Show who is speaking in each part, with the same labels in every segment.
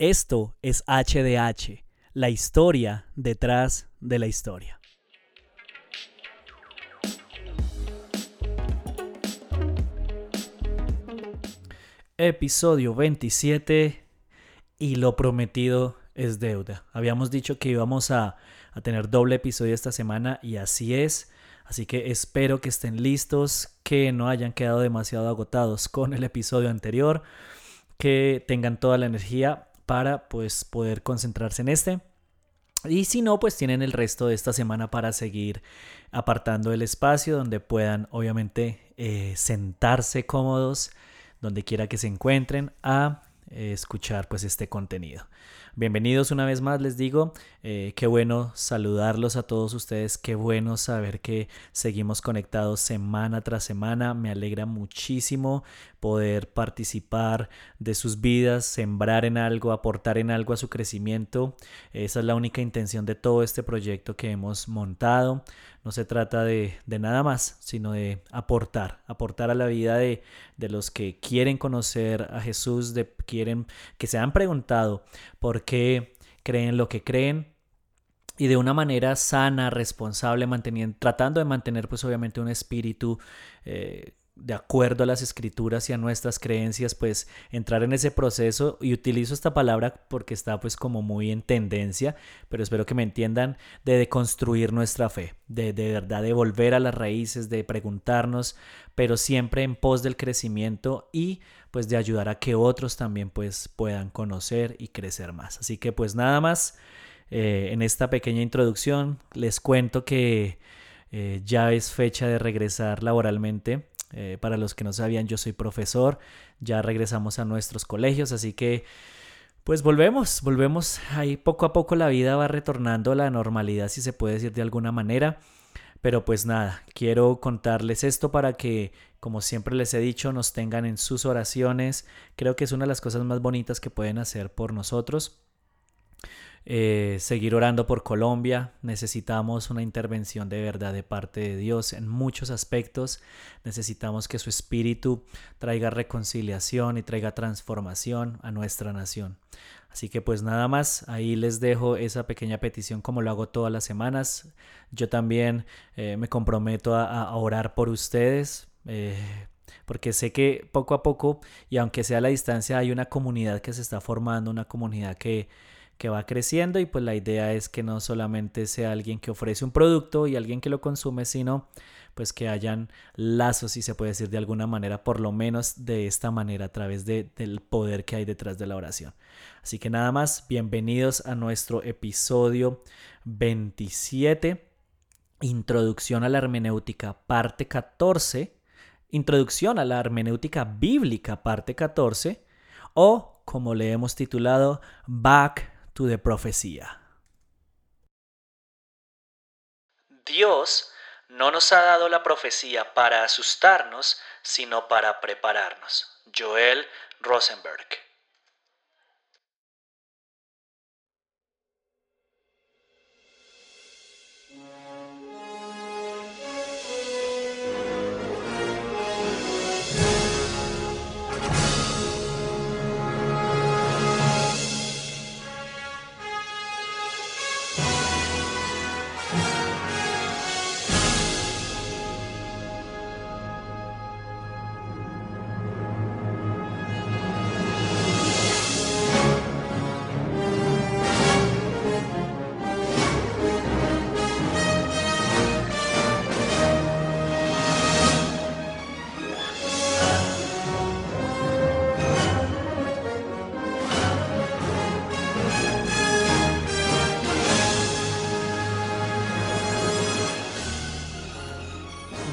Speaker 1: Esto es HDH, la historia detrás de la historia. Episodio 27 y lo prometido es deuda. Habíamos dicho que íbamos a, tener doble episodio esta semana y así es. Así que espero que estén listos, que no hayan quedado demasiado agotados con el episodio anterior, que tengan toda la energía para pues poder concentrarse en este. Y si no, pues tienen el resto de esta semana para seguir apartando el espacio donde puedan obviamente eh, sentarse cómodos, donde quiera que se encuentren, a escuchar pues este contenido. Bienvenidos una vez más, les digo, eh, qué bueno saludarlos a todos ustedes, qué bueno saber que seguimos conectados semana tras semana, me alegra muchísimo poder participar de sus vidas, sembrar en algo, aportar en algo a su crecimiento, esa es la única intención de todo este proyecto que hemos montado, no se trata de, de nada más, sino de aportar, aportar a la vida de, de los que quieren conocer a Jesús, de quieren que se han preguntado por qué creen lo que creen y de una manera sana, responsable, manteniendo, tratando de mantener pues obviamente un espíritu eh, de acuerdo a las escrituras y a nuestras creencias, pues entrar en ese proceso. Y utilizo esta palabra porque está pues como muy en tendencia, pero espero que me entiendan de deconstruir nuestra fe, de, de verdad de volver a las raíces, de preguntarnos, pero siempre en pos del crecimiento y pues de ayudar a que otros también pues puedan conocer y crecer más. Así que pues nada más, eh, en esta pequeña introducción les cuento que eh, ya es fecha de regresar laboralmente eh, para los que no sabían, yo soy profesor, ya regresamos a nuestros colegios, así que pues volvemos, volvemos ahí poco a poco la vida va retornando a la normalidad, si se puede decir de alguna manera. Pero pues nada, quiero contarles esto para que, como siempre les he dicho, nos tengan en sus oraciones. Creo que es una de las cosas más bonitas que pueden hacer por nosotros. Eh, seguir orando por Colombia. Necesitamos una intervención de verdad de parte de Dios en muchos aspectos. Necesitamos que su espíritu traiga reconciliación y traiga transformación a nuestra nación. Así que pues nada más, ahí les dejo esa pequeña petición como lo hago todas las semanas. Yo también eh, me comprometo a, orar por ustedes. Eh, porque sé que poco a poco, y aunque sea a la distancia, hay una comunidad que se está formando, una comunidad que, que va creciendo y pues la idea es que no solamente sea alguien que ofrece un producto y alguien que lo consume, sino pues que hayan lazos, si se puede decir de alguna manera, por lo menos de esta manera, a través de, del poder que hay detrás de la oración. Así que nada más, bienvenidos a nuestro episodio 27, Introducción a la Hermenéutica, parte 14, Introducción a la Hermenéutica Bíblica, parte 14, o como le hemos titulado, Back profecía. Dios no nos ha dado la profecía para asustarnos, sino para prepararnos. Joel Rosenberg.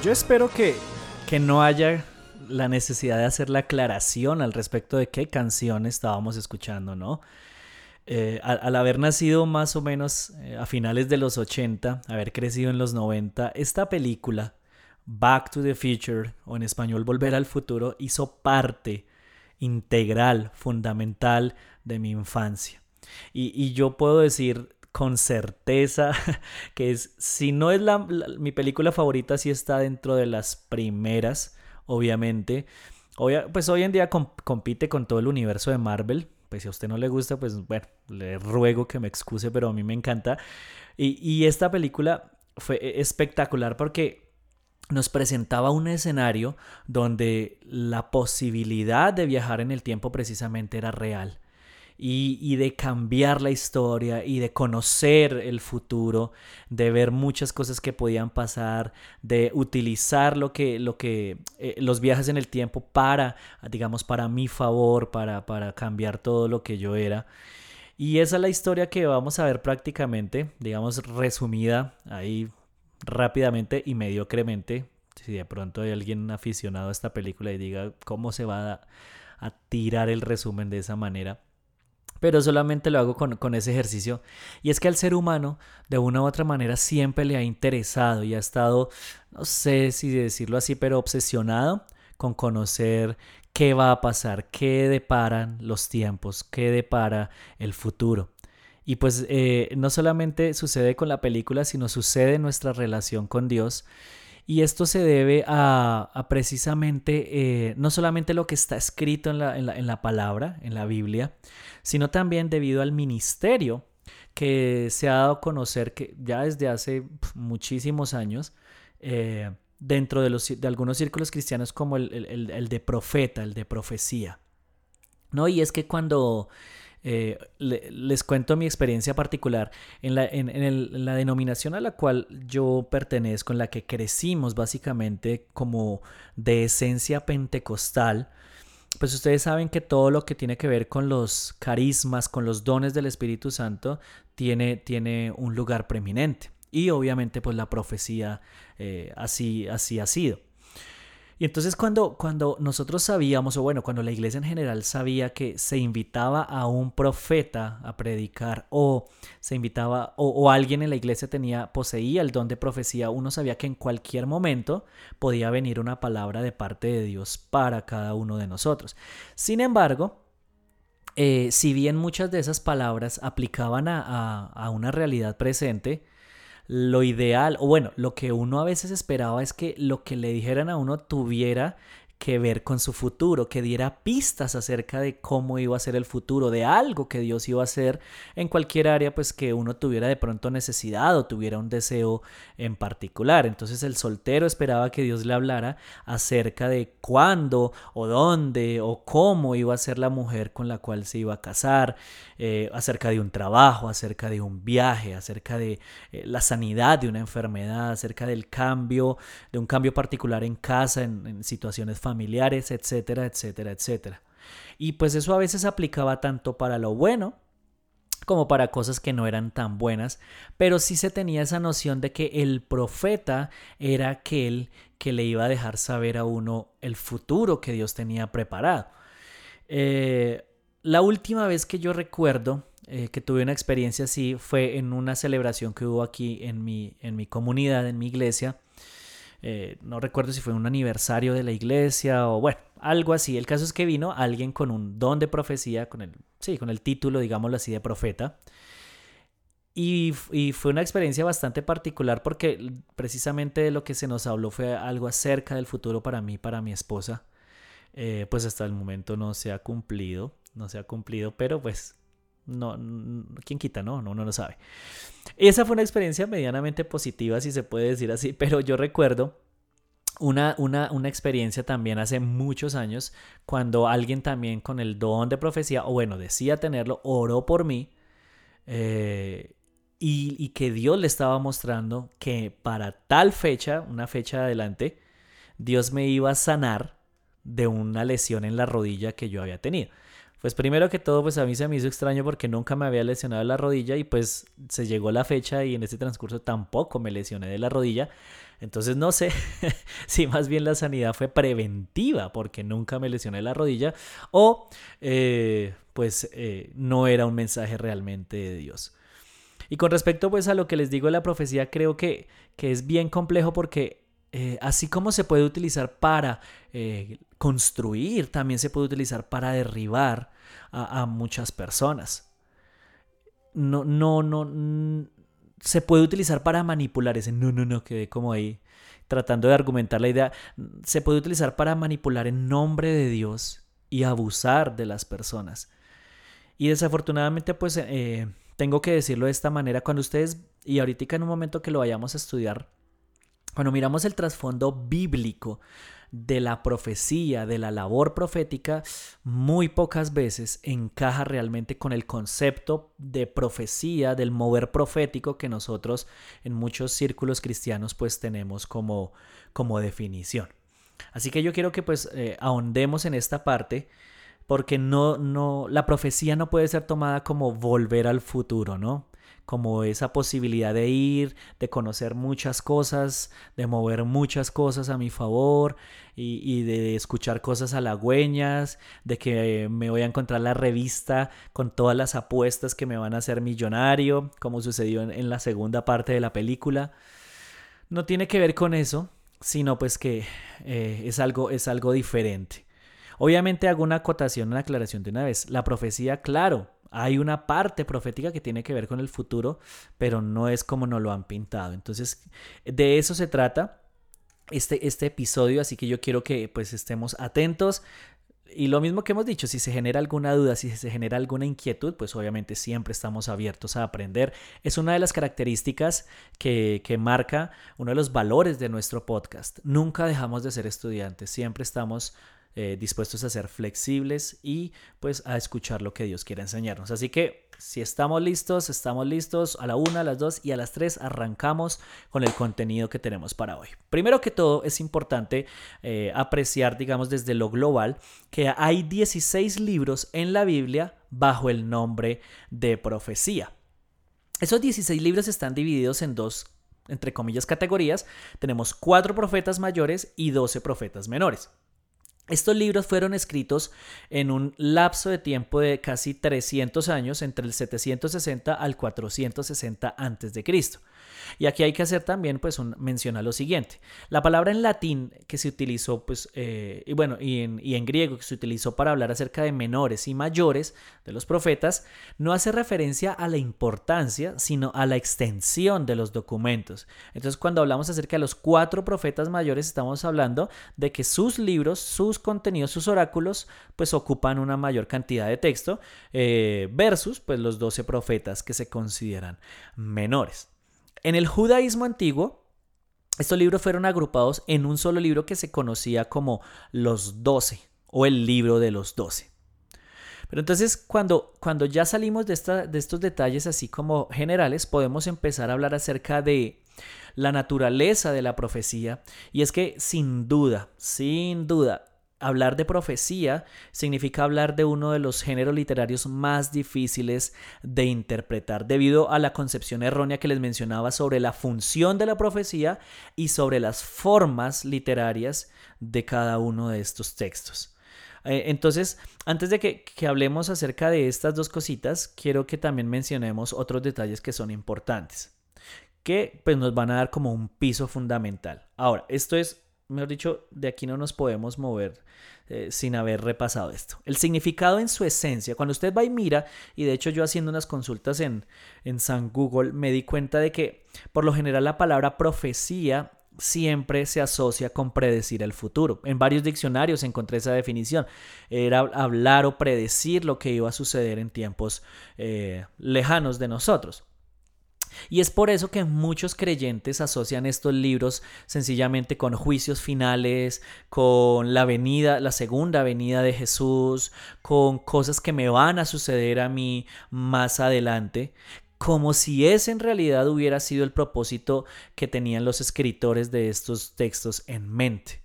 Speaker 1: Yo espero que, que no haya la necesidad de hacer la aclaración al respecto de qué canción estábamos escuchando, ¿no? Eh, al, haber nacido más o menos eh, a finales de los 80, haber crecido en los 90, esta película, Back to the Future, o en español Volver al Futuro, hizo parte integral, fundamental de mi infancia. Y, y yo puedo decir con certeza que es, si no es la, mi película favorita, si está dentro de las primeras, obviamente. pues hoy en día compite con todo el universo de Marvel, pues si a usted no le gusta, pues bueno, le ruego que me excuse, pero a mí me encanta. Y, y esta película fue espectacular porque nos presentaba un escenario donde la posibilidad de viajar en el tiempo precisamente era real y, de cambiar la historia y de conocer el futuro, de ver muchas cosas que podían pasar, de utilizar lo que, lo que eh, los viajes en el tiempo para, digamos, para mi favor, para, para cambiar todo lo que yo era. Y esa es la historia que vamos a ver prácticamente, digamos, resumida ahí rápidamente y mediocremente. Si de pronto hay alguien aficionado a esta película y diga cómo se va a tirar el resumen de esa manera pero solamente lo hago con, ese ejercicio. Y es que al ser humano, de una u otra manera, siempre le ha interesado y ha estado, no sé si decirlo así, pero obsesionado con conocer qué va a pasar, qué deparan los tiempos, qué depara el futuro. Y pues eh, no solamente sucede con la película, sino sucede en nuestra relación con Dios. Y esto se debe a, precisamente eh, no solamente lo que está escrito en la, en la, palabra, en la Biblia, sino también debido al ministerio que se ha dado a conocer que ya desde hace muchísimos años, eh, dentro de, los, de algunos círculos cristianos como el, el, de profeta, el de profecía. ¿No? Y es que cuando eh, les cuento mi experiencia particular. En la, en, la, denominación a la cual yo pertenezco, en la que crecimos básicamente como de esencia pentecostal, pues ustedes saben que todo lo que tiene que ver con los carismas, con los dones del Espíritu Santo, tiene, tiene un lugar preeminente. Y obviamente pues la profecía eh, así ha sido. Y entonces cuando, cuando nosotros sabíamos, o bueno, cuando la iglesia en general sabía que se invitaba a un profeta a predicar, o se invitaba, o, alguien en la iglesia tenía, poseía el don de profecía, uno sabía que en cualquier momento podía venir una palabra de parte de Dios para cada uno de nosotros. Sin embargo, eh, si bien muchas de esas palabras aplicaban a, a una realidad presente, lo ideal, o bueno, lo que uno a veces esperaba es que lo que le dijeran a uno tuviera que ver con su futuro, que diera pistas acerca de cómo iba a ser el futuro, de algo que Dios iba a hacer en cualquier área, pues que uno tuviera de pronto necesidad o tuviera un deseo en particular. Entonces el soltero esperaba que Dios le hablara acerca de cuándo o dónde o cómo iba a ser la mujer con la cual se iba a casar, eh, acerca de un trabajo, acerca de un viaje, acerca de eh, la sanidad de una enfermedad, acerca del cambio, de un cambio particular en casa, en, en situaciones familiares, etcétera, etcétera, etcétera. Y pues eso a veces aplicaba tanto para lo bueno como para cosas que no eran tan buenas, pero sí se tenía esa noción de que el profeta era aquel que le iba a dejar saber a uno el futuro que Dios tenía preparado. Eh, la última vez que yo recuerdo eh, que tuve una experiencia así fue en una celebración que hubo aquí en mi, en mi comunidad, en mi iglesia, eh, no recuerdo si fue un aniversario de la iglesia o bueno, algo así. El caso es que vino alguien con un don de profecía, con el, sí, con el título, digámoslo así, de profeta. Y, fue una experiencia bastante particular porque precisamente de lo que se nos habló fue algo acerca del futuro para mí, para mi esposa. Eh, pues hasta el momento no se ha cumplido, no se ha cumplido, pero pues no, ¿quién quita? No, no, uno no sabe. Esa fue una experiencia medianamente positiva, si se puede decir así, pero yo recuerdo una, una, una, experiencia también hace muchos años cuando alguien también con el don de profecía, o bueno, decía tenerlo, oró por mí eh, y, y, que Dios le estaba mostrando que para tal fecha, una fecha adelante, Dios me iba a sanar de una lesión en la rodilla que yo había tenido. Pues primero que todo, pues a mí se me hizo extraño porque nunca me había lesionado la rodilla y pues se llegó la fecha y en ese transcurso tampoco me lesioné de la rodilla. Entonces no sé si más bien la sanidad fue preventiva porque nunca me lesioné la rodilla o eh, pues eh, no era un mensaje realmente de Dios. Y con respecto pues a lo que les digo de la profecía, creo que, que es bien complejo porque eh, así como se puede utilizar para eh, construir, también se puede utilizar para derribar a, muchas personas. No, no, no. Se puede utilizar para manipular ese. No, no, no, quedé como ahí tratando de argumentar la idea. Se puede utilizar para manipular en nombre de Dios y abusar de las personas. Y desafortunadamente, pues eh, tengo que decirlo de esta manera, cuando ustedes, y ahorita en un momento que lo vayamos a estudiar, cuando miramos el trasfondo bíblico de la profecía, de la labor profética, muy pocas veces encaja realmente con el concepto de profecía, del mover profético que nosotros en muchos círculos cristianos pues tenemos como, como definición. Así que yo quiero que pues eh, ahondemos en esta parte porque no, no, la profecía no puede ser tomada como volver al futuro, ¿no? Como esa posibilidad de ir, de conocer muchas cosas, de mover muchas cosas a mi favor y, de escuchar cosas halagüeñas, de que me voy a encontrar la revista con todas las apuestas que me van a hacer millonario, como sucedió en, la segunda parte de la película. No tiene que ver con eso, sino pues que eh, es, algo, es algo diferente. Obviamente hago una acotación, una aclaración de una vez. La profecía, claro, hay una parte profética que tiene que ver con el futuro, pero no es como nos lo han pintado. Entonces, de eso se trata este, este episodio, así que yo quiero que pues estemos atentos. Y lo mismo que hemos dicho, si se genera alguna duda, si se genera alguna inquietud, pues obviamente siempre estamos abiertos a aprender. Es una de las características que, que, marca uno de los valores de nuestro podcast. Nunca dejamos de ser estudiantes, siempre estamos eh, dispuestos a ser flexibles y pues a escuchar lo que Dios quiere enseñarnos. Así que si estamos listos, estamos listos a la una, a las dos y a las tres arrancamos con el contenido que tenemos para hoy. Primero que todo es importante eh, apreciar, digamos, desde lo global, que hay 16 libros en la Biblia bajo el nombre de profecía. Esos 16 libros están divididos en dos entre comillas, categorías, tenemos cuatro profetas mayores y 12 profetas menores. Estos libros fueron escritos en un lapso de tiempo de casi 300 años, entre el 760 al 460 a.C. Y aquí hay que hacer también, pues, un, menciona lo siguiente. La palabra en latín que se utilizó, pues, eh, y bueno, y en, griego que se utilizó para hablar acerca de menores y mayores de los profetas, no hace referencia a la importancia, sino a la extensión de los documentos. Entonces, cuando hablamos acerca de los cuatro profetas mayores, estamos hablando de que sus libros, sus contenidos, sus oráculos, pues ocupan una mayor cantidad de texto, eh, versus, pues, los doce profetas que se consideran menores. En el judaísmo antiguo, estos libros fueron agrupados en un solo libro que se conocía como los doce o el libro de los doce. Pero entonces cuando, cuando ya salimos de, de estos detalles así como generales, podemos empezar a hablar acerca de la naturaleza de la profecía. Y es que sin duda, sin duda, Hablar de profecía significa hablar de uno de los géneros literarios más difíciles de interpretar debido a la concepción errónea que les mencionaba sobre la función de la profecía y sobre las formas literarias de cada uno de estos textos. Eh, entonces, antes de que, hablemos acerca de estas dos cositas, quiero que también mencionemos otros detalles que son importantes, que pues nos van a dar como un piso fundamental. Ahora, esto es mejor dicho, de aquí no nos podemos mover eh, sin haber repasado esto. El significado en su esencia, cuando usted va y mira, y de hecho yo haciendo unas consultas en, en San Google, me di cuenta de que por lo general la palabra profecía siempre se asocia con predecir el futuro. En varios diccionarios encontré esa definición. Era hablar o predecir lo que iba a suceder en tiempos eh, lejanos de nosotros. Y es por eso que muchos creyentes asocian estos libros sencillamente con juicios finales, con la venida, la segunda venida de Jesús, con cosas que me van a suceder a mí más adelante, como si ese en realidad hubiera sido el propósito que tenían los escritores de estos textos en mente.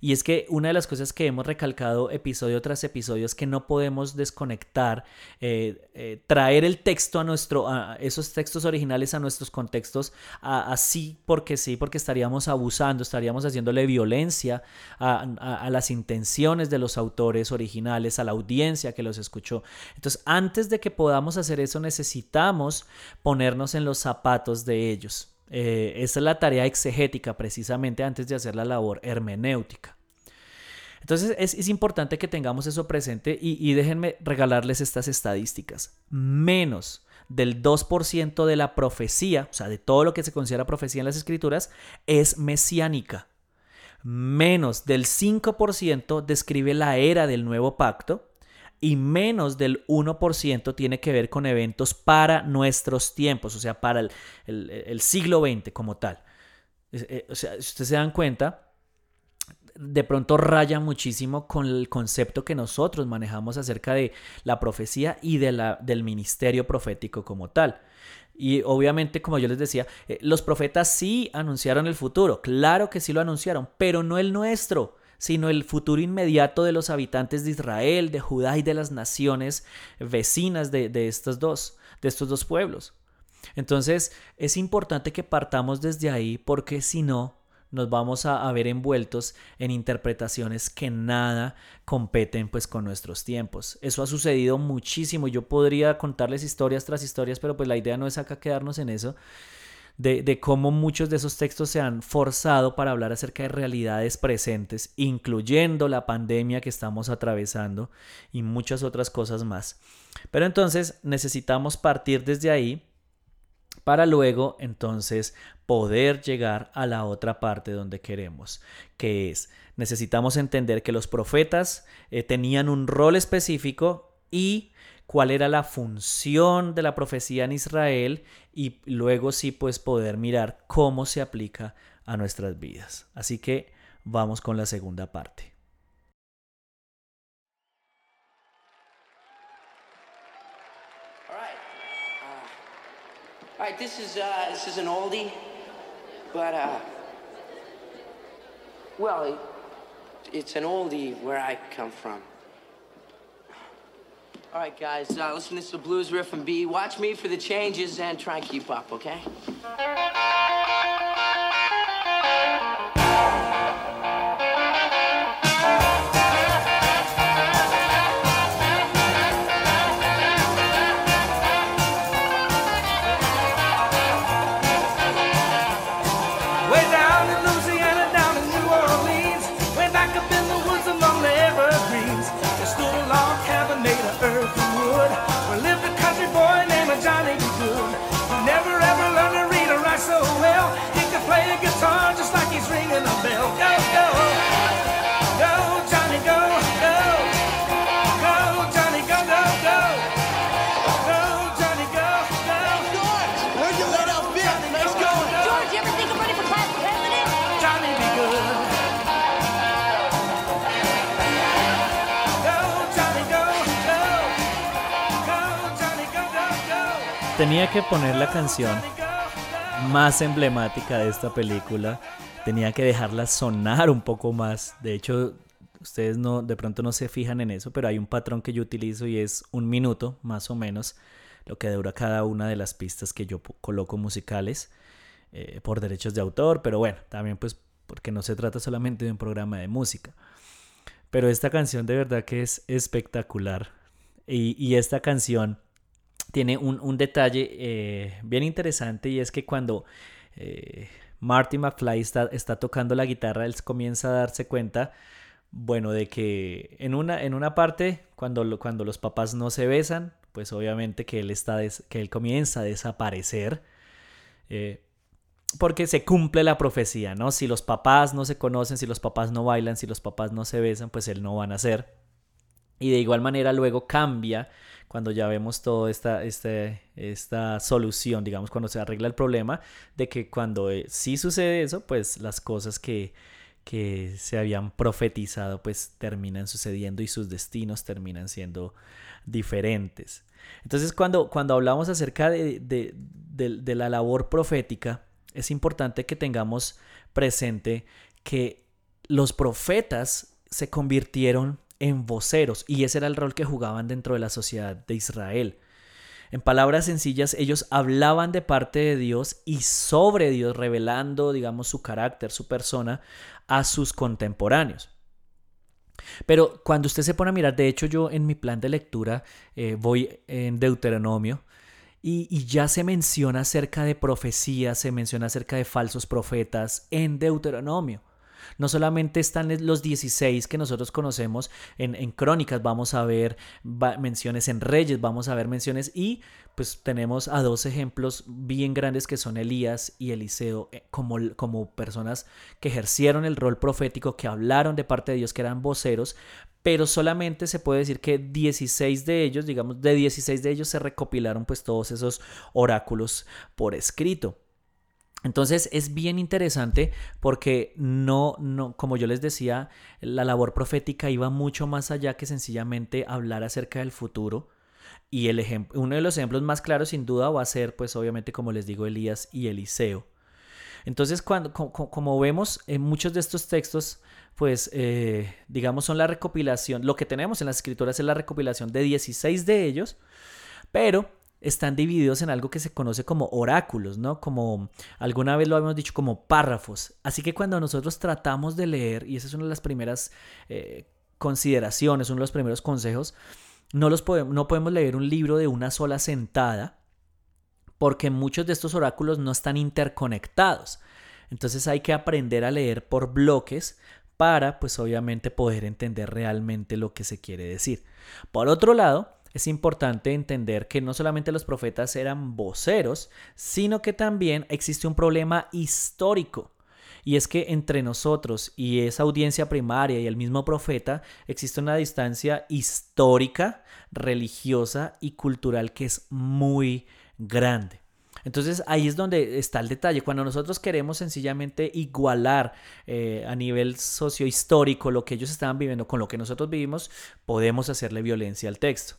Speaker 1: Y es que una de las cosas que hemos recalcado episodio tras episodio es que no podemos desconectar, eh, eh, traer el texto a nuestro, a esos textos originales a nuestros contextos así porque sí, porque estaríamos abusando, estaríamos haciéndole violencia a, a las intenciones de los autores originales, a la audiencia que los escuchó. Entonces, antes de que podamos hacer eso, necesitamos ponernos en los zapatos de ellos. Eh, es la tarea exegética precisamente antes de hacer la labor hermenéutica. Entonces es, importante que tengamos eso presente y, y, déjenme regalarles estas estadísticas. Menos del 2% de la profecía, o sea, de todo lo que se considera profecía en las escrituras, es mesiánica. Menos del 5% describe la era del nuevo pacto y menos del 1% tiene que ver con eventos para nuestros tiempos, o sea, para el, siglo XX como tal. Eh, o sea, si ustedes se dan cuenta, de pronto raya muchísimo con el concepto que nosotros manejamos acerca de la profecía y de la, del ministerio profético como tal. Y obviamente, como yo les decía, eh, los profetas sí anunciaron el futuro, claro que sí lo anunciaron, pero no el nuestro sino el futuro inmediato de los habitantes de Israel, de Judá y de las naciones vecinas de, estos dos, de estos dos pueblos. Entonces es importante que partamos desde ahí porque si no, nos vamos a, ver envueltos en interpretaciones que nada competen pues con nuestros tiempos. Eso ha sucedido muchísimo. Yo podría contarles historias tras historias, pero pues la idea no es acá quedarnos en eso, de, cómo muchos de esos textos se han forzado para hablar acerca de realidades presentes, incluyendo la pandemia que estamos atravesando y muchas otras cosas más. Pero entonces necesitamos partir desde ahí para luego entonces poder llegar a la otra parte donde queremos, que es necesitamos entender que los profetas eh, tenían un rol específico y cuál era la función de la profecía en Israel y luego sí pues poder mirar cómo se aplica a nuestras vidas. Así que vamos con la segunda parte. All right, this is uh, this is an oldie, but uh, well, it's an oldie where I come from. All right, guys, uh, listen, this is a blues riff and B. Watch me for the changes and try and keep up, okay? Tenía que poner la canción más emblemática de esta película. Tenía que dejarla sonar un poco más. De hecho, ustedes no, de pronto no se fijan en eso, pero hay un patrón que yo utilizo y es un minuto, más o menos, lo que dura cada una de las pistas que yo coloco musicales eh, por derechos de autor. Pero bueno, también pues porque no se trata solamente de un programa de música. Pero esta canción de verdad que es espectacular. Y, y esta canción tiene un, detalle eh, bien interesante y es que cuando eh, Marty McFly está, tocando la guitarra, él comienza a darse cuenta, bueno, de que en una, en una parte, cuando, cuando los papás no se besan, pues obviamente que él, está que él comienza a desaparecer. Eh, porque se cumple la profecía, ¿no? Si los papás no se conocen, si los papás no bailan, si los papás no se besan, pues él no van a ser. Y de igual manera luego cambia cuando ya vemos toda esta, este, esta solución, digamos, cuando se arregla el problema, de que cuando eh, sí sucede eso, pues las cosas que, que se habían profetizado, pues terminan sucediendo y sus destinos terminan siendo diferentes. Entonces, cuando, cuando hablamos acerca de, de, de la labor profética, es importante que tengamos presente que los profetas se convirtieron en voceros y ese era el rol que jugaban dentro de la sociedad de Israel. En palabras sencillas, ellos hablaban de parte de Dios y sobre Dios, revelando, digamos, su carácter, su persona a sus contemporáneos. Pero cuando usted se pone a mirar, de hecho yo en mi plan de lectura eh, voy en Deuteronomio y, y, ya se menciona acerca de profecías, se menciona acerca de falsos profetas en Deuteronomio. No solamente están los 16 que nosotros conocemos en, crónicas, vamos a ver menciones en reyes, vamos a ver menciones y pues tenemos a dos ejemplos bien grandes que son Elías y Eliseo eh, como, como personas que ejercieron el rol profético, que hablaron de parte de Dios, que eran voceros, pero solamente se puede decir que 16 de ellos, digamos, de 16 de ellos se recopilaron pues todos esos oráculos por escrito. Entonces es bien interesante porque no, no, como yo les decía, la labor profética iba mucho más allá que sencillamente hablar acerca del futuro. Y el ejemplo, uno de los ejemplos más claros sin duda va a ser, pues obviamente, como les digo, Elías y Eliseo. Entonces, cuando, como, vemos, en muchos de estos textos, pues, eh, digamos, son la recopilación, lo que tenemos en las escrituras es la recopilación de 16 de ellos, pero están divididos en algo que se conoce como oráculos, ¿no? Como alguna vez lo habíamos dicho, como párrafos. Así que cuando nosotros tratamos de leer, y esa es una de las primeras eh, consideraciones, uno de los primeros consejos, no, los podemos, no podemos leer un libro de una sola sentada, porque muchos de estos oráculos no están interconectados. Entonces hay que aprender a leer por bloques para, pues obviamente, poder entender realmente lo que se quiere decir. Por otro lado, es importante entender que no solamente los profetas eran voceros, sino que también existe un problema histórico. Y es que entre nosotros y esa audiencia primaria y el mismo profeta existe una distancia histórica, religiosa y cultural que es muy grande. Entonces ahí es donde está el detalle. Cuando nosotros queremos sencillamente igualar eh, a nivel sociohistórico lo que ellos estaban viviendo con lo que nosotros vivimos, podemos hacerle violencia al texto.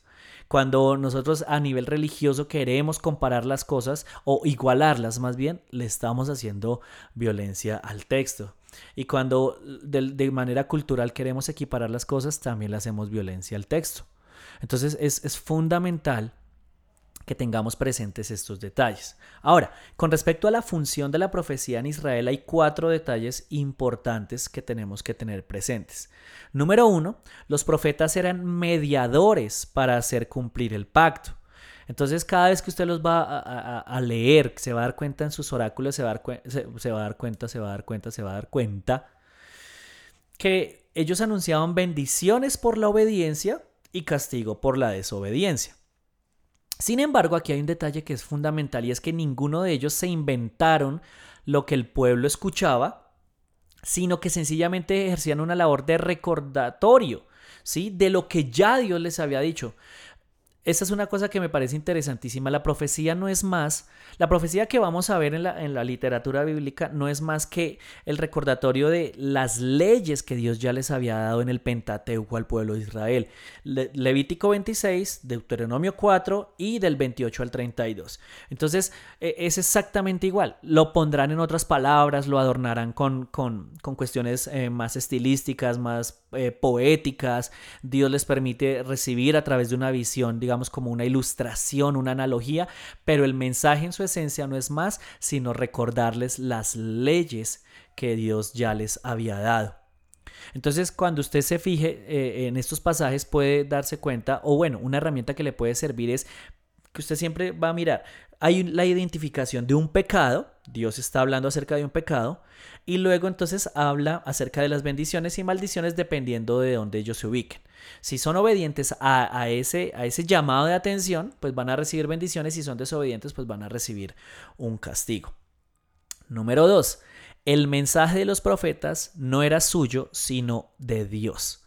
Speaker 1: Cuando nosotros a nivel religioso queremos comparar las cosas o igualarlas más bien, le estamos haciendo violencia al texto. Y cuando de, manera cultural queremos equiparar las cosas, también le hacemos violencia al texto. Entonces es, es fundamental que tengamos presentes estos detalles. Ahora, con respecto a la función de la profecía en Israel, hay cuatro detalles importantes que tenemos que tener presentes. Número uno, los profetas eran mediadores para hacer cumplir el pacto. Entonces, cada vez que usted los va a, leer, se va a dar cuenta en sus oráculos, se va, a dar se va a dar cuenta, se va a dar cuenta, se va a dar cuenta, que ellos anunciaban bendiciones por la obediencia y castigo por la desobediencia. Sin embargo, aquí hay un detalle que es fundamental y es que ninguno de ellos se inventaron lo que el pueblo escuchaba, sino que sencillamente ejercían una labor de recordatorio, ¿sí? De lo que ya Dios les había dicho. Esa es una cosa que me parece interesantísima. La profecía no es más, la profecía que vamos a ver en la, en la, literatura bíblica no es más que el recordatorio de las leyes que Dios ya les había dado en el Pentateuco al pueblo de Israel. Levítico 26, Deuteronomio 4 y del 28 al 32. Entonces e, es exactamente igual. Lo pondrán en otras palabras, lo adornarán con, con, con cuestiones eh, más estilísticas, más eh, poéticas. Dios les permite recibir a través de una visión, digamos, como una ilustración, una analogía, pero el mensaje en su esencia no es más sino recordarles las leyes que Dios ya les había dado. Entonces, cuando usted se fije eh, en estos pasajes, puede darse cuenta, o bueno, una herramienta que le puede servir es que usted siempre va a mirar, hay la identificación de un pecado, Dios está hablando acerca de un pecado, y luego entonces habla acerca de las bendiciones y maldiciones dependiendo de dónde ellos se ubiquen. Si son obedientes a, ese, a ese llamado de atención, pues van a recibir bendiciones. Si son desobedientes, pues van a recibir un castigo. Número dos, el mensaje de los profetas no era suyo, sino de Dios.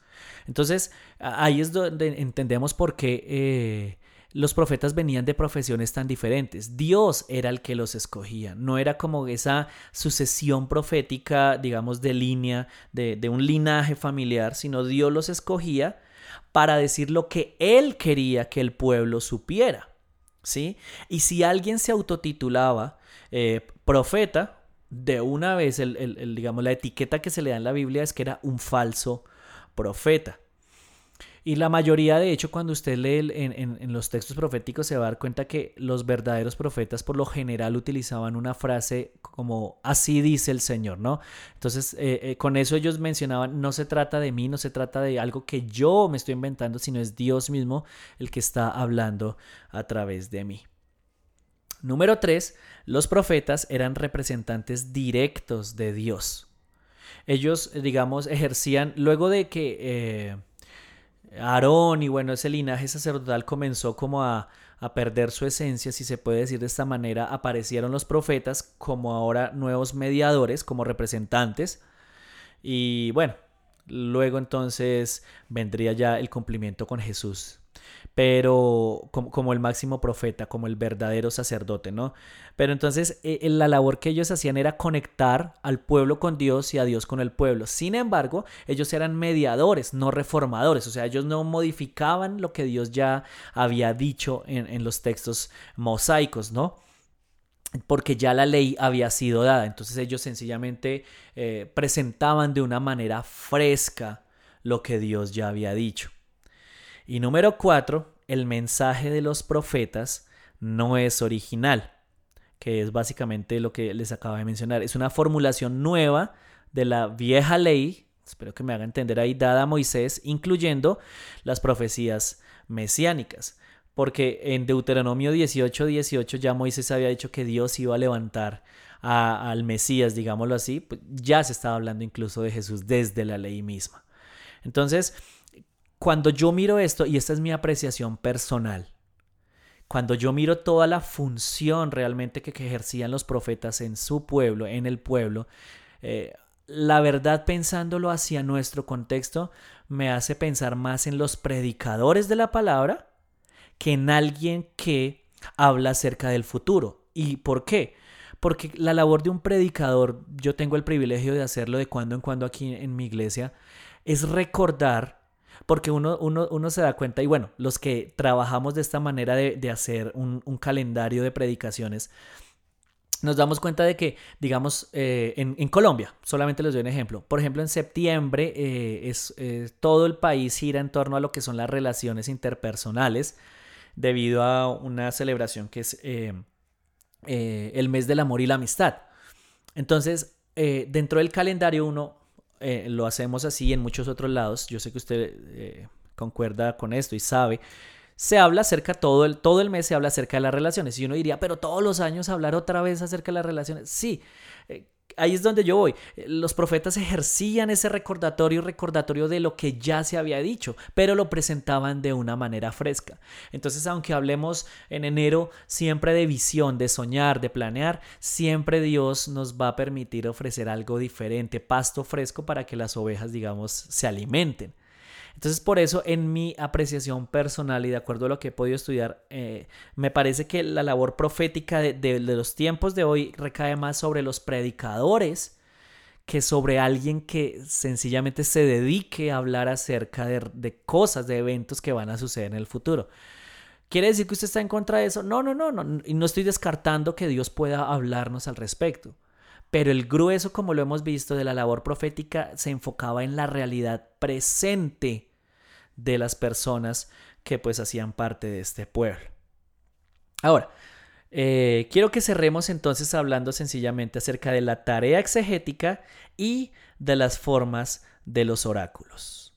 Speaker 1: Entonces, ahí es donde entendemos por qué eh, los profetas venían de profesiones tan diferentes. Dios era el que los escogía. No era como esa sucesión profética, digamos, de línea, de, un linaje familiar, sino Dios los escogía para decir lo que Él quería que el pueblo supiera. ¿Sí? Y si alguien se autotitulaba eh, profeta, de una vez, el, digamos, la etiqueta que se le da en la Biblia es que era un falso profeta. Y la mayoría, de hecho, cuando usted lee en, los textos proféticos, se va a dar cuenta que los verdaderos profetas por lo general utilizaban una frase como así dice el Señor, ¿no? Entonces, eh, eh, con eso ellos mencionaban, no se trata de mí, no se trata de algo que yo me estoy inventando, sino es Dios mismo el que está hablando a través de mí. Número 3. Los profetas eran representantes directos de Dios. Ellos, digamos, ejercían, luego de que... Eh, Aarón y bueno, ese linaje sacerdotal comenzó como a, perder su esencia, si se puede decir de esta manera, aparecieron los profetas como ahora nuevos mediadores, como representantes. Y bueno, Luego entonces vendría ya el cumplimiento con Jesús pero como, el máximo profeta, como el verdadero sacerdote, ¿no? Pero entonces eh, eh, la labor que ellos hacían era conectar al pueblo con Dios y a Dios con el pueblo. Sin embargo, ellos eran mediadores, no reformadores, o sea, ellos no modificaban lo que Dios ya había dicho en, los textos mosaicos, ¿no? porque ya la ley había sido dada. Entonces ellos sencillamente eh, presentaban de una manera fresca lo que Dios ya había dicho. Y número cuatro, el mensaje de los profetas no es original, que es básicamente lo que les acabo de mencionar. Es una formulación nueva de la vieja ley, espero que me haga entender ahí, dada a Moisés, incluyendo las profecías mesiánicas. Porque en Deuteronomio 18, 18 ya Moisés había dicho que Dios iba a levantar al Mesías, digámoslo así, pues ya se estaba hablando incluso de Jesús desde la ley misma. Entonces, cuando yo miro esto, y esta es mi apreciación personal, cuando yo miro toda la función realmente que, ejercían los profetas en su pueblo, en el pueblo, eh, la verdad pensándolo hacia nuestro contexto, me hace pensar más en los predicadores de la palabra que en alguien que habla acerca del futuro. ¿Y por qué? Porque la labor de un predicador, yo tengo el privilegio de hacerlo de cuando en cuando aquí en mi iglesia, es recordar porque uno, uno, uno, se da cuenta, y bueno, los que trabajamos de esta manera de, hacer un, calendario de predicaciones, nos damos cuenta de que, digamos, eh, en, Colombia, solamente les doy un ejemplo, por ejemplo, en septiembre eh, es, todo el país gira en torno a lo que son las relaciones interpersonales, debido a una celebración que es eh, el mes del amor y la amistad. Entonces, dentro del calendario uno eh, lo hacemos así en muchos otros lados, yo sé que usted eh, concuerda con esto y sabe, se habla acerca, todo el, todo el mes se habla acerca de las relaciones. Y uno diría, pero todos los años hablar otra vez acerca de las relaciones. Sí, eh, ahí es donde yo voy. Los profetas ejercían ese recordatorio, recordatorio de lo que ya se había dicho, pero lo presentaban de una manera fresca. Entonces, aunque hablemos en enero siempre de visión, de soñar, de planear, siempre Dios nos va a permitir ofrecer algo diferente, pasto fresco para que las ovejas, digamos, se alimenten. Entonces, por eso, en mi apreciación personal y de acuerdo a lo que he podido estudiar, eh, me parece que la labor profética de, los tiempos de hoy recae más sobre los predicadores que sobre alguien que sencillamente se dedique a hablar acerca de, de cosas, de eventos que van a suceder en el futuro. ¿Quiere decir que usted está en contra de eso? No, no, no, no. Y no estoy descartando que Dios pueda hablarnos al respecto. Pero el grueso, como lo hemos visto, de la labor profética se enfocaba en la realidad presente de las personas que pues hacían parte de este pueblo. Ahora, eh, quiero que cerremos entonces hablando sencillamente acerca de la tarea exegética y de las formas de los oráculos.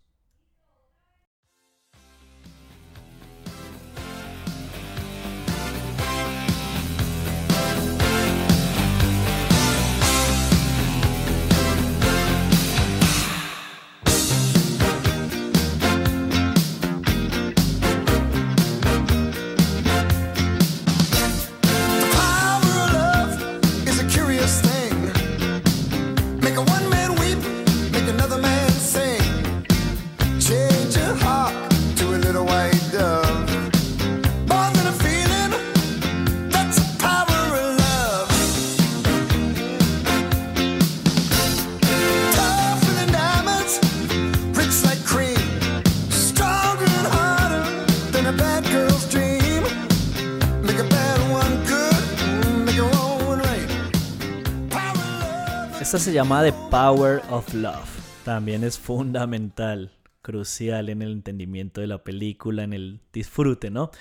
Speaker 1: Esta se llama The Power of Love. También es fundamental, crucial en el entendimiento de la película, en el disfrute, ¿no?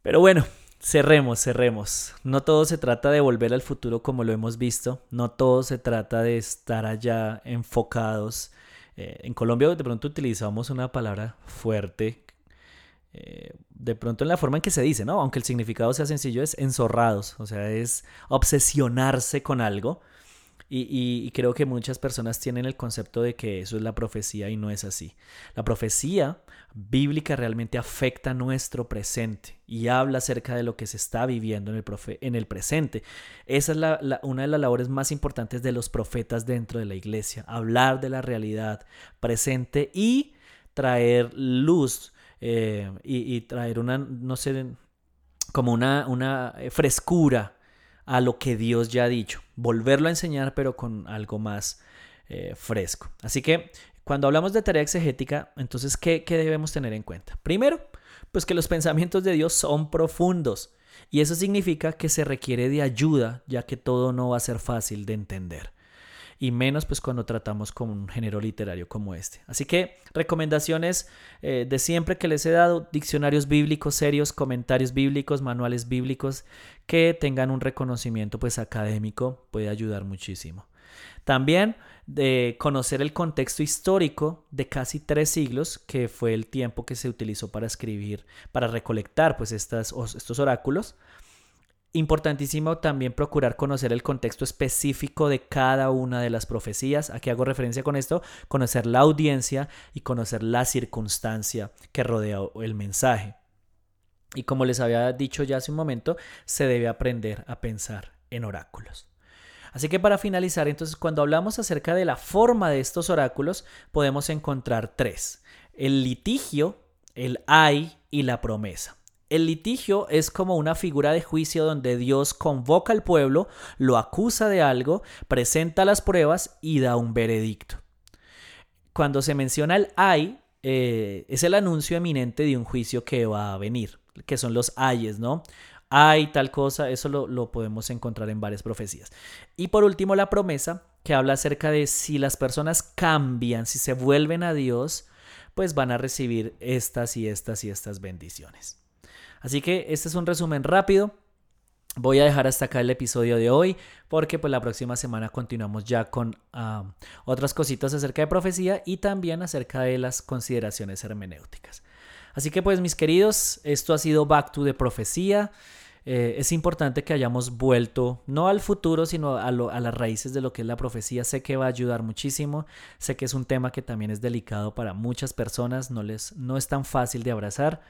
Speaker 1: Pero bueno, cerremos, cerremos. No todo se trata de volver al futuro como lo hemos visto. No todo se trata de estar allá enfocados. Eh, en Colombia de pronto utilizamos una palabra fuerte. Eh, de pronto en la forma en que se dice, ¿no? Aunque el significado sea sencillo, es enzorrados. O sea, es obsesionarse con algo Y, creo que muchas personas tienen el concepto de que eso es la profecía y no es así. La profecía bíblica realmente afecta nuestro presente y habla acerca de lo que se está viviendo en el, en el presente. Esa es una de las labores más importantes de los profetas dentro de la iglesia, hablar de la realidad presente y traer luz eh, y, traer una, no sé, como una, una frescura a lo que Dios ya ha dicho. Volverlo a enseñar, pero con algo más eh, fresco. Así que cuando hablamos de tarea exegética, entonces, ¿qué, ¿qué debemos tener en cuenta? Primero, pues que los pensamientos de Dios son profundos. Y eso significa que se requiere de ayuda, ya que todo no va a ser fácil de entender y menos pues cuando tratamos con un género literario como este. Así que recomendaciones eh, de siempre que les he dado, diccionarios bíblicos serios, comentarios bíblicos, manuales bíblicos que tengan un reconocimiento pues académico puede ayudar muchísimo. También de conocer el contexto histórico de casi tres siglos, que fue el tiempo que se utilizó para escribir, para recolectar pues estas, estos oráculos. Importantísimo también procurar conocer el contexto específico de cada una de las profecías. ¿A hago referencia con esto? Conocer la audiencia y conocer la circunstancia que rodea el mensaje. Y como les había dicho ya hace un momento, se debe aprender a pensar en oráculos. Así que para finalizar, entonces, cuando hablamos acerca de la forma de estos oráculos, podemos encontrar tres. El litigio, el ay y la promesa. El litigio es como una figura de juicio donde Dios convoca al pueblo, lo acusa de algo, presenta las pruebas y da un veredicto. Cuando se menciona el ay, eh, es el anuncio eminente de un juicio que va a venir, que son los ayes, ¿no? Hay tal cosa, eso lo podemos encontrar en varias profecías. Y por último, la promesa, que habla acerca de si las personas cambian, si se vuelven a Dios, pues van a recibir estas y estas y estas bendiciones. Así que este es un resumen rápido. Voy a dejar hasta acá el episodio de hoy porque pues la próxima semana continuamos ya con ah, otras cositas acerca de profecía y también acerca de las consideraciones hermenéuticas. Así que pues mis queridos, esto ha sido Back to the Profecía. Eh, es importante que hayamos vuelto no al futuro, sino a, a, las raíces de lo que es la profecía. Sé que va a ayudar muchísimo. Sé que es un tema que también es delicado para muchas personas. No, les, no es tan fácil de abrazar.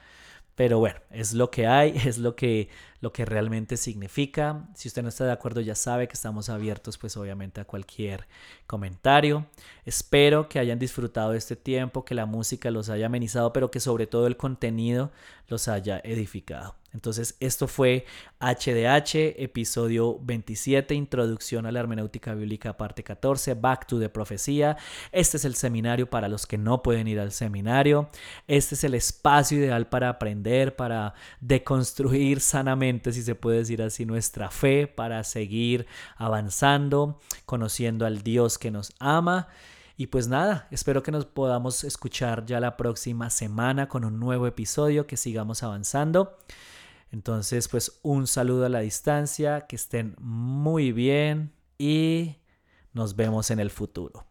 Speaker 1: Pero bueno, es lo que hay, es lo que, lo que realmente significa. Si usted no está de acuerdo, ya sabe que estamos abiertos, pues obviamente a cualquier comentario. Espero que hayan disfrutado de este tiempo, que la música los haya amenizado, pero que sobre todo el contenido los haya edificado. Entonces, esto fue HDH, episodio 27, Introducción a la Hermenéutica Bíblica, parte 14, Back to the Profecía. Este es el seminario para los que no pueden ir al seminario. Este es el espacio ideal para aprender, para deconstruir sanamente, si se puede decir así, nuestra fe, para seguir avanzando, conociendo al Dios que nos ama. Y pues nada, espero que nos podamos escuchar ya la próxima semana con un nuevo episodio, que sigamos avanzando. Entonces, pues un saludo a la distancia, que estén muy bien y nos vemos en el futuro.